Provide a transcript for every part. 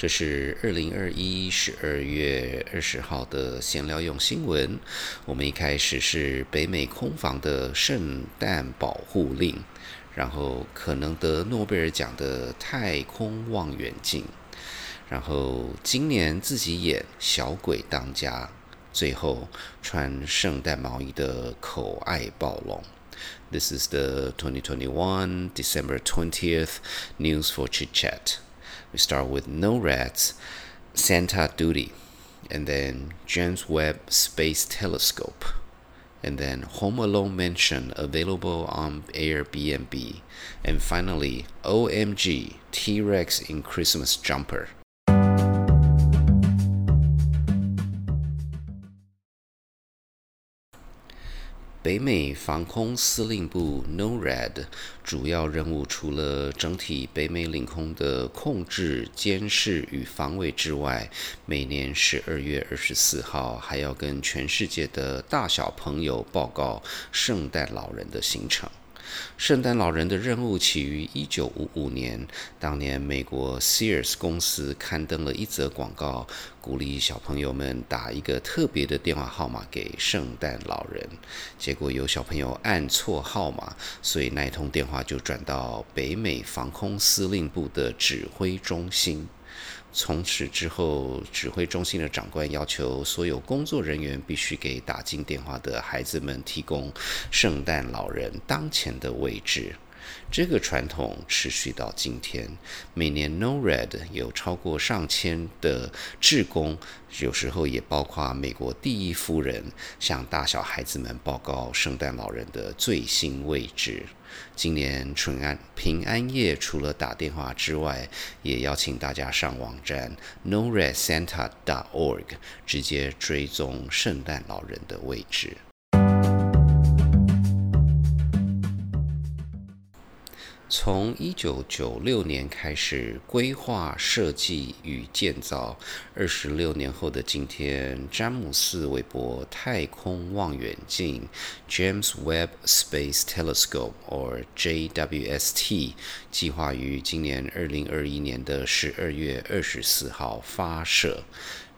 这是二零二一十二月二十号的闲聊用新闻。我们一开始是北美空防的圣诞保护令，然后可能得诺贝尔奖的太空望远镜，然后今年自己演小鬼当家，最后穿圣诞毛衣的口爱暴龙。This is the 2021 December 20th news for Chit Chat. We start with No Rats, Santa Duty, and then James Webb Space Telescope, and then Home Alone Mansion available on Airbnb, and finally OMG T Rex in Christmas Jumper. 北美防空司令部 （NORAD） 主要任务除了整体北美领空的控制、监视与防卫之外，每年十二月二十四号还要跟全世界的大小朋友报告圣诞老人的行程。圣诞老人的任务起于一九五五年，当年美国 Sears 公司刊登了一则广告，鼓励小朋友们打一个特别的电话号码给圣诞老人。结果有小朋友按错号码，所以那一通电话就转到北美防空司令部的指挥中心。从此之后，指挥中心的长官要求所有工作人员必须给打进电话的孩子们提供圣诞老人当前的位置。这个传统持续到今天，每年 No Red 有超过上千的志工，有时候也包括美国第一夫人，向大小孩子们报告圣诞老人的最新位置。今年春安平安夜，除了打电话之外，也邀请大家上网站 NoRedSanta.org，直接追踪圣诞老人的位置。从一九九六年开始规划设计与建造，二十六年后的今天，詹姆斯·韦伯太空望远镜 （James Webb Space Telescope, or JWST） 计划于今年二零二一年的十二月二十四号发射。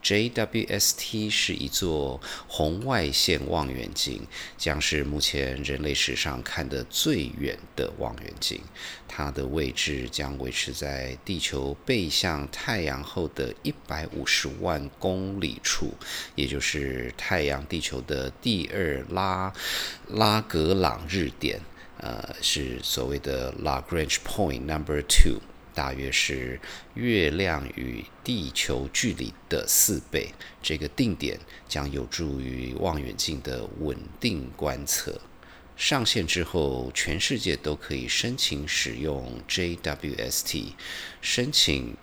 JWST 是一座红外线望远镜，将是目前人类史上看得最远的望远镜。它的位置将维持在地球背向太阳后的一百五十万公里处，也就是太阳地球的第二拉拉格朗日点，呃，是所谓的 Lagrange Point Number Two。大约是月亮与地球距离的四倍。这个定点将有助于望远镜的稳定观测。上线之后，全世界都可以申请使用 JWST。申请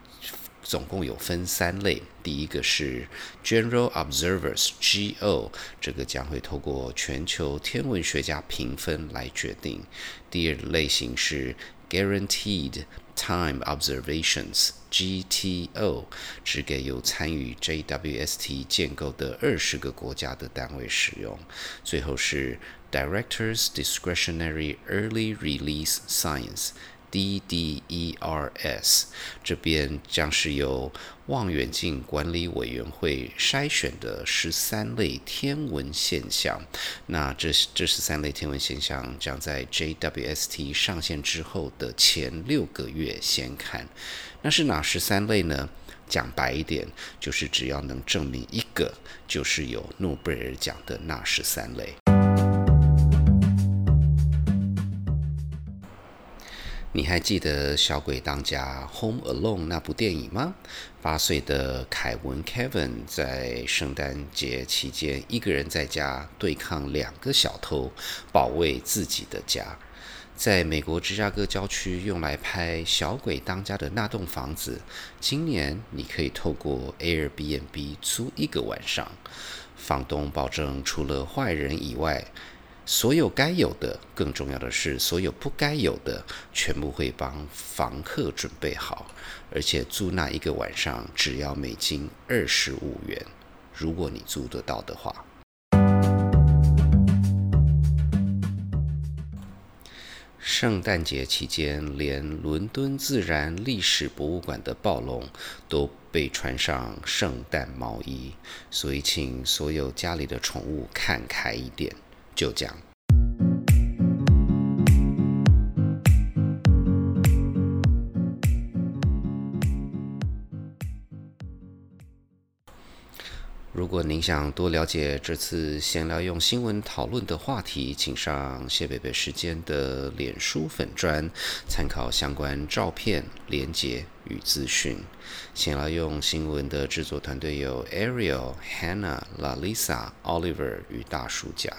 总共有分三类：第一个是 General Observers（GO），这个将会透过全球天文学家评分来决定；第二类型是 Guaranteed。Time Observations (GTO) 只给有参与 JWST 建构的二十个国家的单位使用。最后是 Directors Discretionary Early Release Science。 DDERS 这边将是由望远镜管理委员会筛选的十三类天文现象。那这这十三类天文现象将在 JWST 上线之后的前六个月先看。那是哪十三类呢？讲白一点，就是只要能证明一个，就是有诺贝尔奖的那十三类。你还记得《小鬼当家》（Home Alone） 那部电影吗？八岁的凯文 （Kevin） 在圣诞节期间一个人在家对抗两个小偷，保卫自己的家。在美国芝加哥郊区用来拍《小鬼当家》的那栋房子，今年你可以透过 Airbnb 租一个晚上，房东保证除了坏人以外。所有该有的，更重要的是，所有不该有的，全部会帮房客准备好，而且租那一个晚上只要美金二十五元，如果你租得到的话。圣诞节期间，连伦敦自然历史博物馆的暴龙都被穿上圣诞毛衣，所以请所有家里的宠物看开一点。就这样。如果您想多了解这次闲聊用新闻讨论的话题，请上谢贝贝时间的脸书粉专，参考相关照片、连结与资讯。闲聊用新闻的制作团队有 Ariel、Hannah、Lalisa、Oliver 与大叔甲。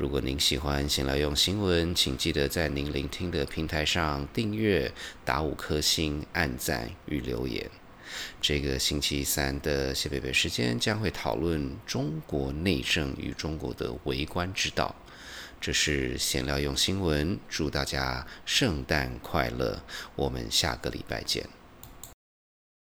如果您喜欢闲聊用新闻，请记得在您聆听的平台上订阅、打五颗星、按赞与留言。这个星期三的谢贝贝时间将会讨论中国内政与中国的为官之道。这是闲聊用新闻，祝大家圣诞快乐！我们下个礼拜见。